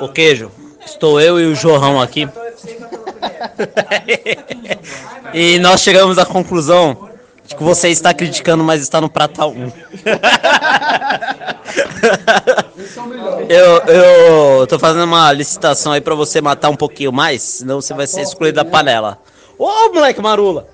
O queijo. Estou eu e o Jorrão aqui. e nós chegamos à conclusão de que você está criticando, mas está no prata 1. eu, eu tô fazendo uma licitação aí para você matar um pouquinho mais, senão você vai ser excluído da panela. Ô, moleque marula!